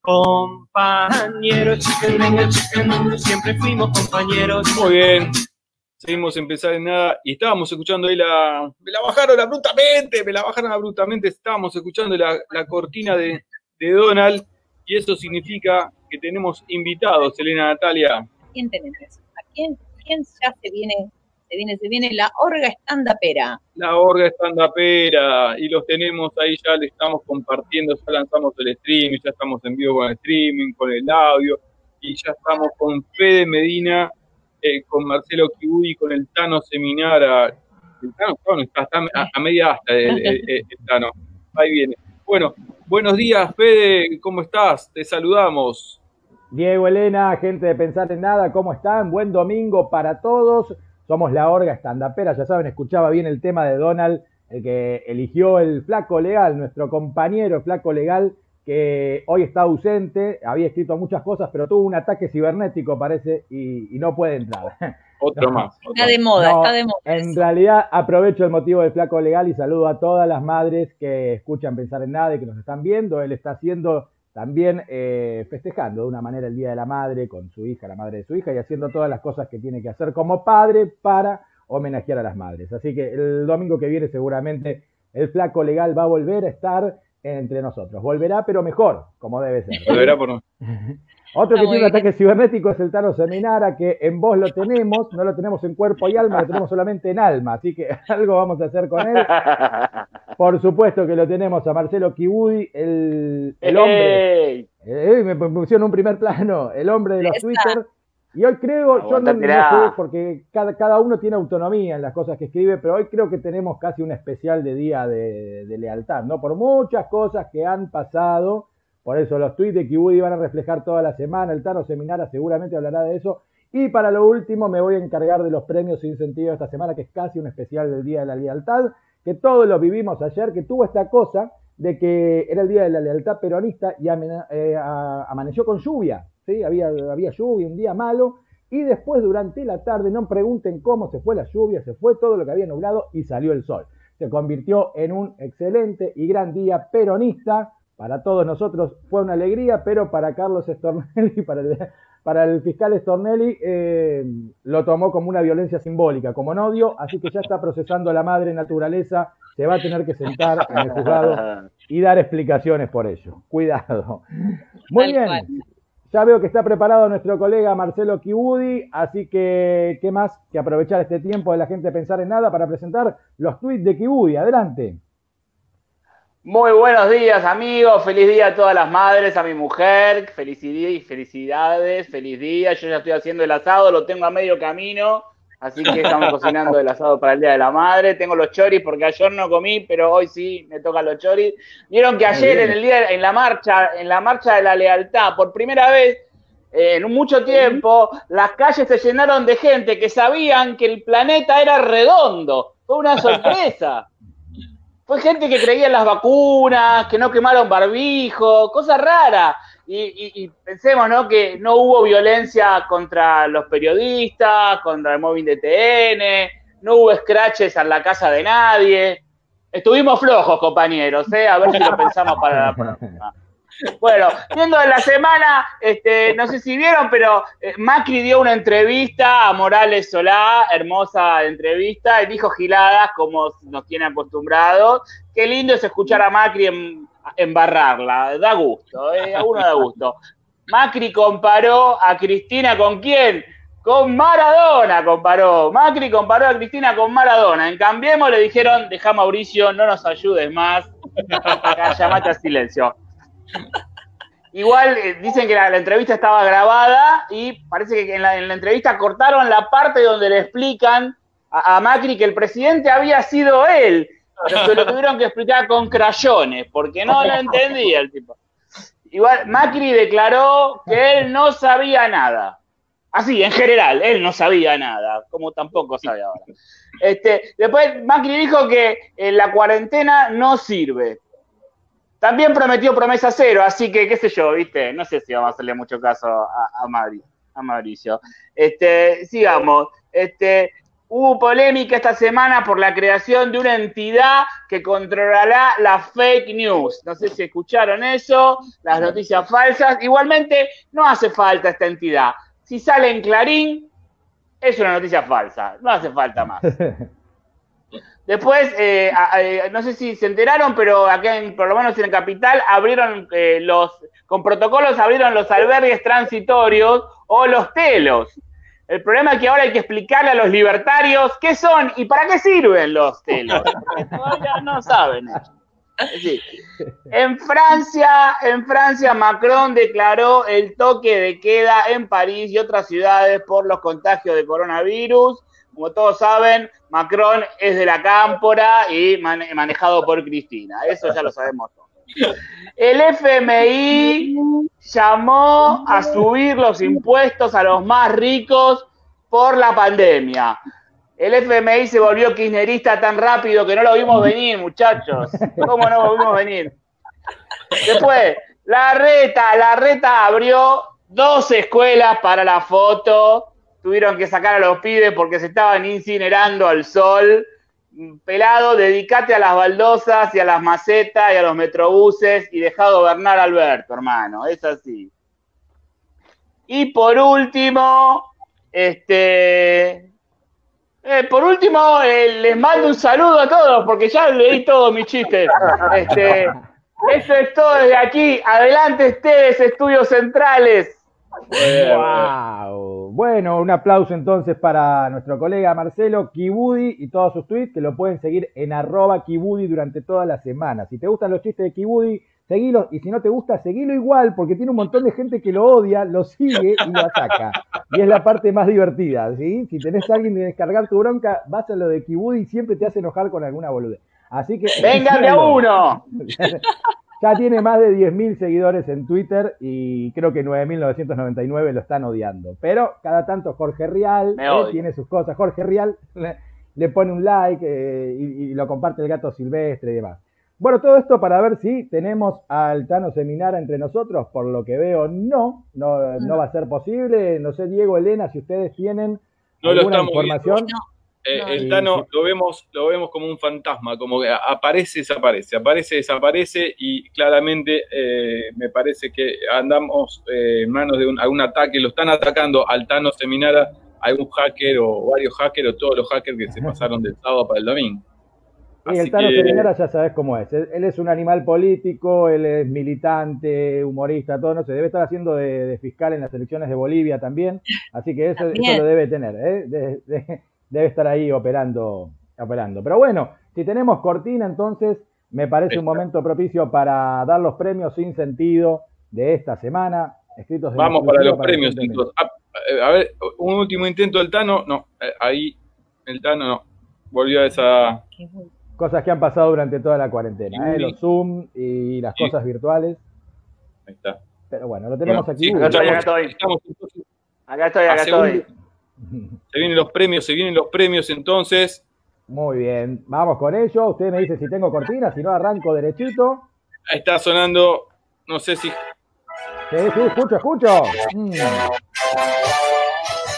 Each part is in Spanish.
Compañeros, siempre fuimos compañeros. Muy bien. Seguimos en empezar en nada y estábamos escuchando ahí la. Me la bajaron abruptamente, me la bajaron abruptamente. Estábamos escuchando la, la cortina de, de Donald y eso significa que tenemos invitados, Elena Natalia. ¿A quién tenemos? ¿A quién, quién ya se viene se viene, se viene la orga estandapera. La orga estandapera, y los tenemos ahí, ya le estamos compartiendo, ya lanzamos el streaming, ya estamos en vivo con el streaming, con el audio, y ya estamos con Fede Medina, eh, con Marcelo Kibui, con el Tano Seminara. El Tano, está, a, media hasta el, Tano. Ahí viene. Bueno, buenos días, Fede, ¿cómo estás? Te saludamos. Diego, Elena, gente de Pensar en Nada, ¿cómo están? Buen domingo para todos. Somos la orga estandapera, ya saben, escuchaba bien el tema de Donald, el que eligió el flaco legal, nuestro compañero flaco legal, que hoy está ausente, había escrito muchas cosas, pero tuvo un ataque cibernético, parece, y, no puede entrar. Otro más. está de moda, está de moda. En realidad, aprovecho el motivo del flaco legal y saludo a todas las madres que escuchan pensar en nada y que nos están viendo. Él está haciendo también eh, festejando de una manera el Día de la Madre con su hija, la madre de su hija, y haciendo todas las cosas que tiene que hacer como padre para homenajear a las madres. Así que el domingo que viene seguramente el flaco legal va a volver a estar entre nosotros. Volverá, pero mejor, como debe ser. Volverá por Otro que tiene un ataque cibernético es el Tano Seminara, que en voz lo tenemos, no lo tenemos en cuerpo y alma, lo tenemos solamente en alma, así que algo vamos a hacer con él. Por supuesto que lo tenemos a Marcelo Kibudi, el, el hombre. Eh, me pusieron un primer plano, el hombre de los Twitter. Y hoy creo, yo no, no, sé, porque cada, cada, uno tiene autonomía en las cosas que escribe, pero hoy creo que tenemos casi un especial de día de, de lealtad, ¿no? Por muchas cosas que han pasado por eso los tweets de Kibudi van a reflejar toda la semana. El Tano Seminara seguramente hablará de eso. Y para lo último me voy a encargar de los premios e incentivos esta semana, que es casi un especial del Día de la Lealtad, que todos lo vivimos ayer, que tuvo esta cosa de que era el Día de la Lealtad peronista y eh, amaneció con lluvia. ¿sí? Había, había lluvia, un día malo. Y después durante la tarde, no pregunten cómo se fue la lluvia, se fue todo lo que había nublado y salió el sol. Se convirtió en un excelente y gran día peronista para todos nosotros fue una alegría, pero para Carlos Stornelli, para el, para el fiscal Stornelli, eh, lo tomó como una violencia simbólica, como un odio, así que ya está procesando a la madre naturaleza, se va a tener que sentar en el juzgado y dar explicaciones por ello. Cuidado. Muy bien. Ya veo que está preparado nuestro colega Marcelo Kibudi, así que qué más que aprovechar este tiempo de la gente pensar en nada para presentar los tweets de Kibudi. Adelante. Muy buenos días, amigos. Feliz día a todas las madres, a mi mujer. Felicidades, felicidades, feliz día. Yo ya estoy haciendo el asado, lo tengo a medio camino. Así que estamos cocinando el asado para el Día de la Madre. Tengo los choris porque ayer no comí, pero hoy sí me tocan los choris. Vieron que ayer en el día, en la marcha, en la marcha de la lealtad, por primera vez en mucho tiempo, las calles se llenaron de gente que sabían que el planeta era redondo. Fue una sorpresa. Fue gente que creía en las vacunas, que no quemaron barbijo, cosas raras. Y, pensemos, ¿no? Que no hubo violencia contra los periodistas, contra el móvil de TN, no hubo scratches en la casa de nadie. Estuvimos flojos, compañeros, ¿eh? A ver si lo pensamos para la próxima. Bueno, viendo de la semana, este, no sé si vieron, pero eh, Macri dio una entrevista a Morales Solá, hermosa entrevista, y dijo giladas como nos tiene acostumbrados. Qué lindo es escuchar a Macri embarrarla, da gusto, eh, a uno da gusto. Macri comparó a Cristina con quién? Con Maradona comparó. Macri comparó a Cristina con Maradona. En Cambiemos le dijeron, deja Mauricio, no nos ayudes más. Llamate a silencio. Igual eh, dicen que la, entrevista estaba grabada y parece que en la, entrevista cortaron la parte donde le explican a, Macri que el presidente había sido él, pero lo tuvieron que explicar con crayones, porque no lo entendía el tipo. Igual Macri declaró que él no sabía nada. Así, en general, él no sabía nada, como tampoco sabe ahora. Este, después Macri dijo que eh, la cuarentena no sirve, también prometió promesa cero, así que qué sé yo, ¿viste? No sé si vamos a hacerle mucho caso a, a, a Mauricio. Este, sigamos. Este, Hubo polémica esta semana por la creación de una entidad que controlará las fake news. No sé si escucharon eso, las noticias falsas. Igualmente, no hace falta esta entidad. Si sale en Clarín, es una noticia falsa. No hace falta más. Después, eh, eh, no sé si se enteraron, pero acá, en, por lo menos en Capital, abrieron eh, los, con protocolos abrieron los albergues transitorios o los telos. El problema es que ahora hay que explicarle a los libertarios qué son y para qué sirven los telos. todavía no saben. en Francia, en Francia, Macron declaró el toque de queda en París y otras ciudades por los contagios de coronavirus. Como todos saben, Macron es de la cámpora y manejado por Cristina. Eso ya lo sabemos todos. El FMI llamó a subir los impuestos a los más ricos por la pandemia. El FMI se volvió kirchnerista tan rápido que no lo vimos venir, muchachos. ¿Cómo no lo vimos venir? Después, la reta, la reta abrió dos escuelas para la foto. Tuvieron que sacar a los pibes porque se estaban incinerando al sol pelado, dedícate a las baldosas y a las macetas y a los metrobuses y deja gobernar a Alberto, hermano, es así. Y por último, este, eh, por último, eh, les mando un saludo a todos, porque ya leí todos mis chistes. Este, eso es todo desde aquí. Adelante ustedes, estudios centrales. Wow. Bueno, un aplauso entonces para nuestro colega Marcelo Kibudi y todos sus tweets que lo pueden seguir en arroba Kibudi durante toda la semana. Si te gustan los chistes de Kibudi, seguilo y si no te gusta, seguilo igual porque tiene un montón de gente que lo odia, lo sigue y lo ataca. Y es la parte más divertida, ¿sí? Si tenés a alguien de descargar tu bronca, vas a lo de Kibudi y siempre te hace enojar con alguna boludez. Así que... ¡Venga de a uno! Ya tiene más de 10.000 seguidores en Twitter y creo que 9.999 lo están odiando. Pero cada tanto Jorge Rial eh, tiene sus cosas. Jorge Rial le, pone un like eh, y, lo comparte el gato silvestre y demás. Bueno, todo esto para ver si tenemos al Tano Seminara entre nosotros. Por lo que veo, no, no, no va a ser posible. No sé, Diego, Elena, si ustedes tienen alguna información. Eh, el Tano lo vemos, lo vemos como un fantasma, como que aparece, desaparece, aparece, desaparece y claramente eh, me parece que andamos eh, en manos de un, algún ataque, lo están atacando al Tano Seminara, algún hacker o varios hackers o todos los hackers que se pasaron del sábado para el domingo. Y el Tano Seminara ya sabes cómo es. Él, es un animal político, él es militante, humorista, todo, no sé, debe estar haciendo de, fiscal en las elecciones de Bolivia también, así que eso, lo debe tener. ¿eh? Debe estar ahí operando, operando. Pero bueno, si tenemos cortina, entonces me parece un momento propicio para dar los premios sin sentido de esta semana. Escritos Vamos para los premios. Ah, eh, a, ver, un último intento del Tano. No, eh, ahí el Tano no. Volvió a esa. Cosas que han pasado durante toda la cuarentena, ¿eh? los Zoom y las cosas virtuales. Ahí está. Pero bueno, lo tenemos aquí. acá estoy, acá estoy. acá estoy, acá estoy. Se vienen los premios, se vienen los premios entonces. Muy bien, vamos con ello. Usted me dice si tengo cortina, si no arranco derechito. Ahí está sonando, no sé si. Sí, sí, escucho, escucho. Mm.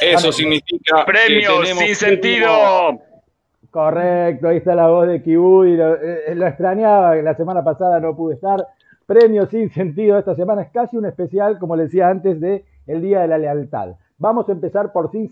Eso significa. Premios sin sentido. Correcto, ahí está la voz de Kibuy. Lo, eh, lo extrañaba, la semana pasada no pude estar. Premios sin sentido. Esta semana es casi un especial, como le decía antes, de el Día de la Lealtad. Vamos a empezar por sin,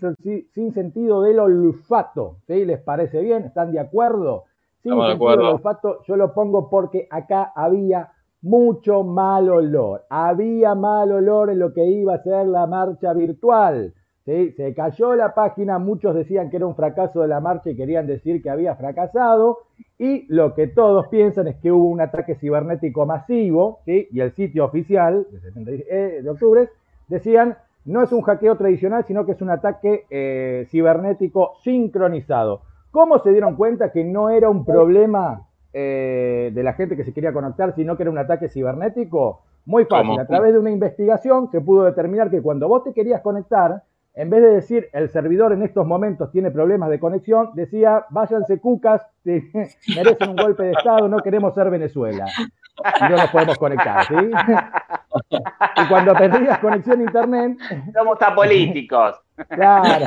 sin sentido del olfato. ¿sí? ¿Les parece bien? ¿Están de acuerdo? Sin sentido del olfato, yo lo pongo porque acá había mucho mal olor. Había mal olor en lo que iba a ser la marcha virtual. ¿sí? Se cayó la página, muchos decían que era un fracaso de la marcha y querían decir que había fracasado. Y lo que todos piensan es que hubo un ataque cibernético masivo, ¿sí? y el sitio oficial de, eh, de octubre decían no es un hackeo tradicional, sino que es un ataque eh, cibernético sincronizado. ¿Cómo se dieron cuenta que no era un problema eh, de la gente que se quería conectar, sino que era un ataque cibernético? Muy fácil. A través de una investigación se pudo determinar que cuando vos te querías conectar, en vez de decir el servidor en estos momentos tiene problemas de conexión, decía váyanse cucas, merecen un golpe de Estado, no queremos ser Venezuela. Y no nos podemos conectar, ¿sí? y cuando perdías conexión a internet. Somos apolíticos. Claro.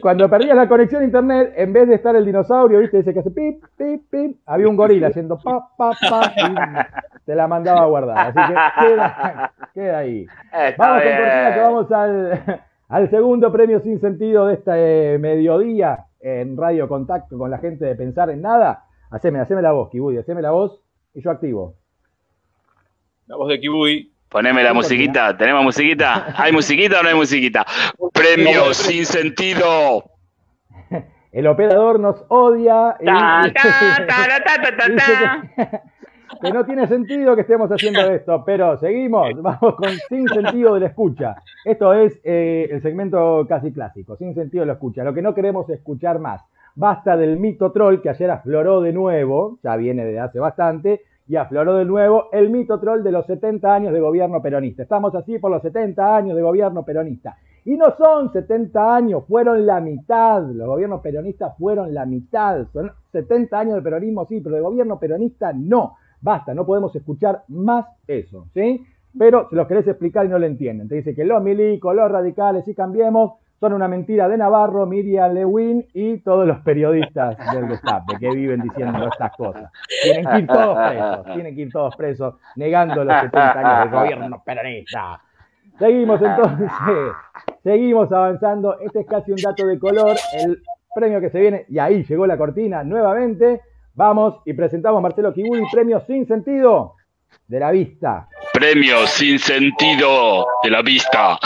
Cuando perdías la conexión a internet, en vez de estar el dinosaurio, ¿viste? Ese que hace pip, pip, pip, había un gorila haciendo pa, pa, pa, y te la mandaba a guardar. Así que queda, queda ahí. Está Vamos con cortina que vamos al, al segundo premio sin sentido de este mediodía en Radio Contacto con la gente de Pensar en Nada. Haceme, haceme la voz, Kibudi, haceme la voz y yo activo. La voz de Kibuy. Poneme la musiquita. ¿Tenemos musiquita? ¿Hay musiquita o no hay musiquita? Premio sin sentido. El operador nos odia. y- Ta, ta, ta, ta, ta, ta, dice ta. que, que no tiene sentido que estemos haciendo esto, pero seguimos, vamos con sin sentido de la escucha. Esto es eh, el segmento casi clásico, sin sentido de la escucha, lo que no queremos escuchar más. Basta del mito troll que ayer afloró de nuevo, ya viene de hace bastante, y afloró de nuevo el mito troll de los 70 años de gobierno peronista. Estamos así por los 70 años de gobierno peronista. Y no son 70 años, fueron la mitad. Los gobiernos peronistas fueron la mitad. Son 70 años de peronismo, sí, pero de gobierno peronista no. Basta, no podemos escuchar más eso, ¿sí? Pero se los querés explicar y no lo entienden. Te dice que los milicos, los radicales y cambiemos son una mentira de Navarro, Miriam Lewin y todos los periodistas del destape que viven diciendo estas cosas. Tienen que ir todos presos, tienen que ir todos presos negando los 70 años del gobierno peronista. Seguimos entonces, seguimos avanzando. Este es casi un dato de color. El premio que se viene, y ahí llegó la cortina nuevamente. Vamos y presentamos a Marcelo Kibudi, premio sin sentido de la vista. Premio sin sentido de la vista.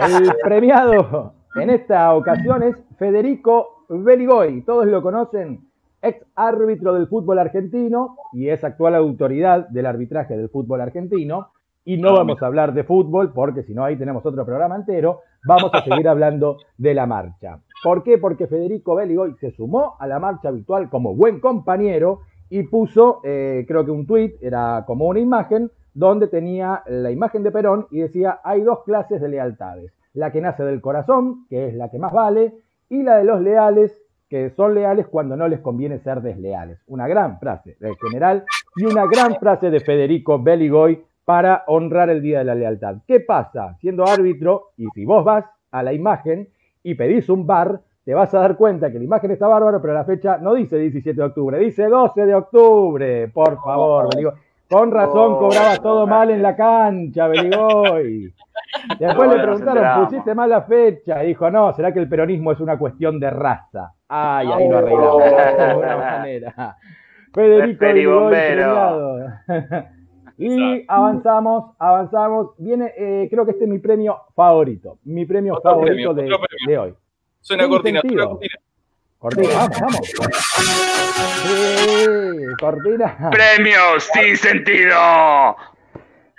El premiado en esta ocasión es Federico Beligoy. Todos lo conocen, ex árbitro del fútbol argentino y es actual autoridad del arbitraje del fútbol argentino. Y no vamos a hablar de fútbol porque si no ahí tenemos otro programa entero. Vamos a seguir hablando de la marcha. ¿Por qué? Porque Federico Beligoy se sumó a la marcha habitual como buen compañero y puso, eh, creo que un tuit, era como una imagen, donde tenía la imagen de Perón y decía, hay dos clases de lealtades. La que nace del corazón, que es la que más vale, y la de los leales, que son leales cuando no les conviene ser desleales. Una gran frase del general y una gran frase de Federico Beligoy para honrar el Día de la Lealtad. ¿Qué pasa? Siendo árbitro, y si vos vas a la imagen y pedís un bar, te vas a dar cuenta que la imagen está bárbara, pero la fecha no dice 17 de octubre, dice 12 de octubre. Por favor, Beligoy. Con razón Oh, cobrabas todo mal en la cancha, Beligoy. Después le preguntaron, pusiste mal la fecha. Y dijo, no, ¿será que el peronismo es una cuestión de raza? Ay, ahí lo arreglamos de alguna manera. Federico Beligoy. Y avanzamos, avanzamos. Viene, eh, creo que este es mi premio favorito. Mi premio Otro favorito premio, de, otro premio. de hoy. Suena Sin cortina, sentido. suena cortina. Cortina, vamos, vamos. Sí, cortina. Premio sin sentido.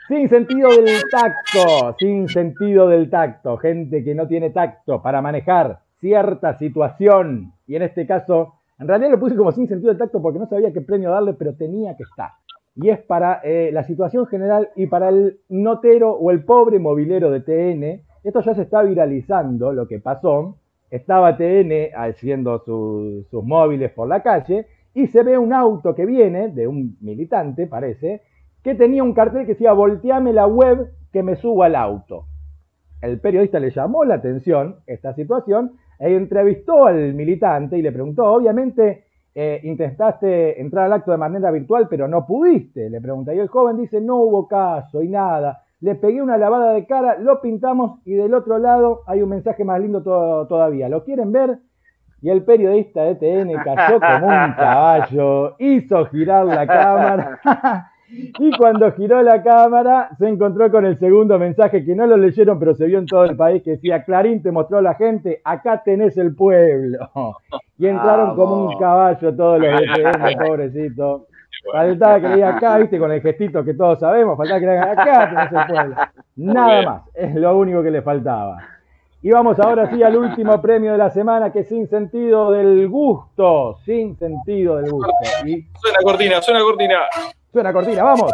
Sin sentido del tacto, sin sentido del tacto. Gente que no tiene tacto para manejar cierta situación. Y en este caso, en realidad lo puse como sin sentido del tacto porque no sabía qué premio darle, pero tenía que estar. Y es para eh, la situación general y para el notero o el pobre movilero de TN. Esto ya se está viralizando, lo que pasó. Estaba TN haciendo su- sus móviles por la calle y se ve un auto que viene de un militante, parece, que tenía un cartel que decía volteame la web que me subo al auto. El periodista le llamó la atención esta situación e entrevistó al militante y le preguntó, obviamente eh, intentaste entrar al acto de manera virtual pero no pudiste, le pregunta. Y el joven dice, no hubo caso y nada. Le pegué una lavada de cara, lo pintamos y del otro lado hay un mensaje más lindo to- todavía. ¿Lo quieren ver? Y el periodista de TN cayó como un caballo, hizo girar la cámara. Y cuando giró la cámara, se encontró con el segundo mensaje que no lo leyeron, pero se vio en todo el país, que decía, Clarín te mostró a la gente, acá tenés el pueblo. Y entraron como un caballo todos los de TN, pobrecito. Faltaba que le diga acá, viste, con el gestito que todos sabemos, faltaba que le digan acá tenés el pueblo. Nada más, es lo único que le faltaba. Y vamos ahora sí al último premio de la semana, que es sin sentido del gusto, sin sentido del gusto. Y Suena cortina, suena cortina. suena cortina, vamos.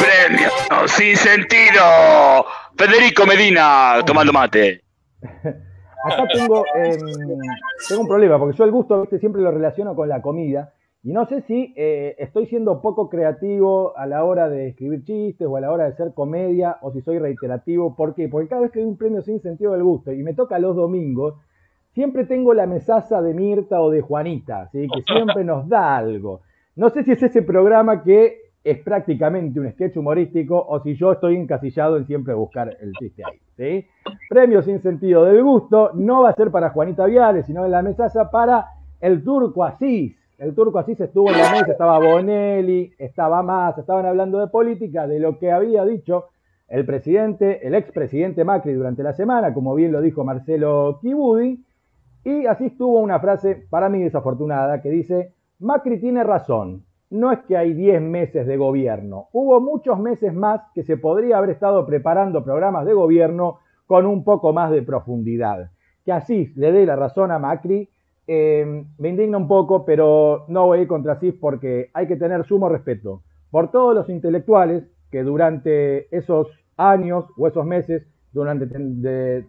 Premio sin sentido. Federico Medina tomando mate. Acá tengo, em, tengo un problema, porque yo el gusto siempre lo relaciono con la comida. Y no sé si eh, estoy siendo poco creativo a la hora de escribir chistes o a la hora de hacer comedia o si soy reiterativo. ¿Por qué? Porque cada vez que hay un premio sin sentido del gusto y me toca los domingos, siempre tengo la mesaza de Mirta o de Juanita, ¿sí? que siempre nos da algo. No sé si es ese programa que es prácticamente un sketch humorístico o si yo estoy encasillado en siempre buscar el chiste ahí. Premio sin sentido del gusto no va a ser para Juanita Viales, sino en la mesaza para el turco Asís el turco así se estuvo en la mesa, estaba Bonelli, estaba más, estaban hablando de política, de lo que había dicho el presidente, el expresidente Macri durante la semana, como bien lo dijo Marcelo Kibudi, y así estuvo una frase para mí desafortunada que dice, Macri tiene razón, no es que hay 10 meses de gobierno, hubo muchos meses más que se podría haber estado preparando programas de gobierno con un poco más de profundidad. Que así le dé la razón a Macri eh, me indigna un poco, pero no voy a ir contra CIS porque hay que tener sumo respeto por todos los intelectuales que durante esos años o esos meses, durante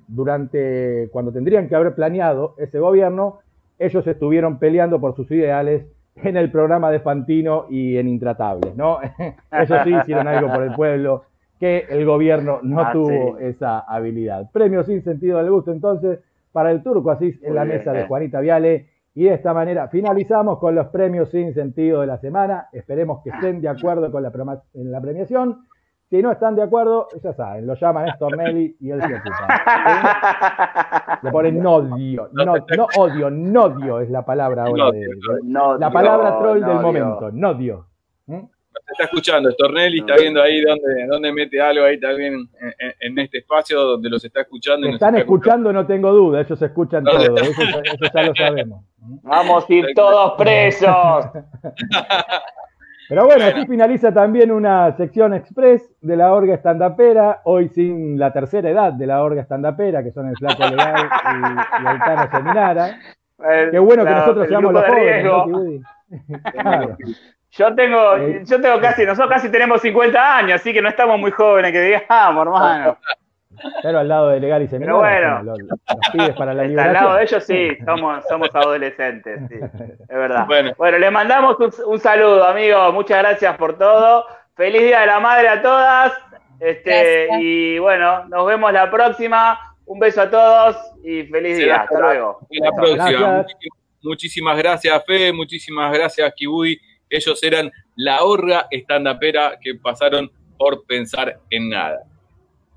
cuando tendrían que haber planeado ese gobierno, ellos estuvieron peleando por sus ideales en el programa de Fantino y en Intratables, ¿no? Ellos sí hicieron algo por el pueblo que el gobierno no ah, tuvo esa habilidad. Premio sin sentido del gusto, entonces, para el Turco Asís en la mesa de Juanita Viale. Y de esta manera finalizamos con los premios sin sentido de la semana. Esperemos que estén de acuerdo con la, en la premiación. Si no están de acuerdo, ya saben, lo llaman Néstor Nelly y él se ocupa. Le ponen nodio, no, no odio, nodio es la palabra ahora. De, la palabra troll del momento, nodio. ¿Mm? está escuchando, Stornelli está viendo ahí donde, donde mete algo ahí también en, este espacio donde los está escuchando. están escuchando, no tengo duda, ellos escuchan todo, eso, ya lo sabemos. Vamos a ir todos presos. Pero bueno, aquí finaliza también una sección express de la orga estandapera, hoy sin la tercera edad de la orga estandapera, que son el Flaco Legal y, el Tano Seminara. Qué bueno que nosotros seamos los jóvenes. Claro. Yo tengo, eh, yo tengo casi, nosotros casi tenemos 50 años, así que no estamos muy jóvenes, que digamos, hermano. Pero al lado de legal y seminario. Pero bueno, los, para la Al lado de ellos sí, somos, somos adolescentes, sí, es verdad. Bueno, bueno le mandamos un, saludo, amigo. Muchas gracias por todo. Feliz Día de la Madre a todas. Este, y bueno, nos vemos la próxima. Un beso a todos y feliz día. Hasta luego. la próxima. Muchísimas gracias, Fe. Muchísimas gracias, Kibudi ellos eran la horga estandapera que pasaron por pensar en nada.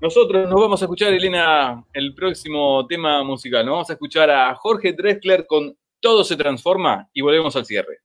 Nosotros nos vamos a escuchar, Elena, el próximo tema musical. Nos vamos a escuchar a Jorge Drexler con Todo se transforma y volvemos al cierre.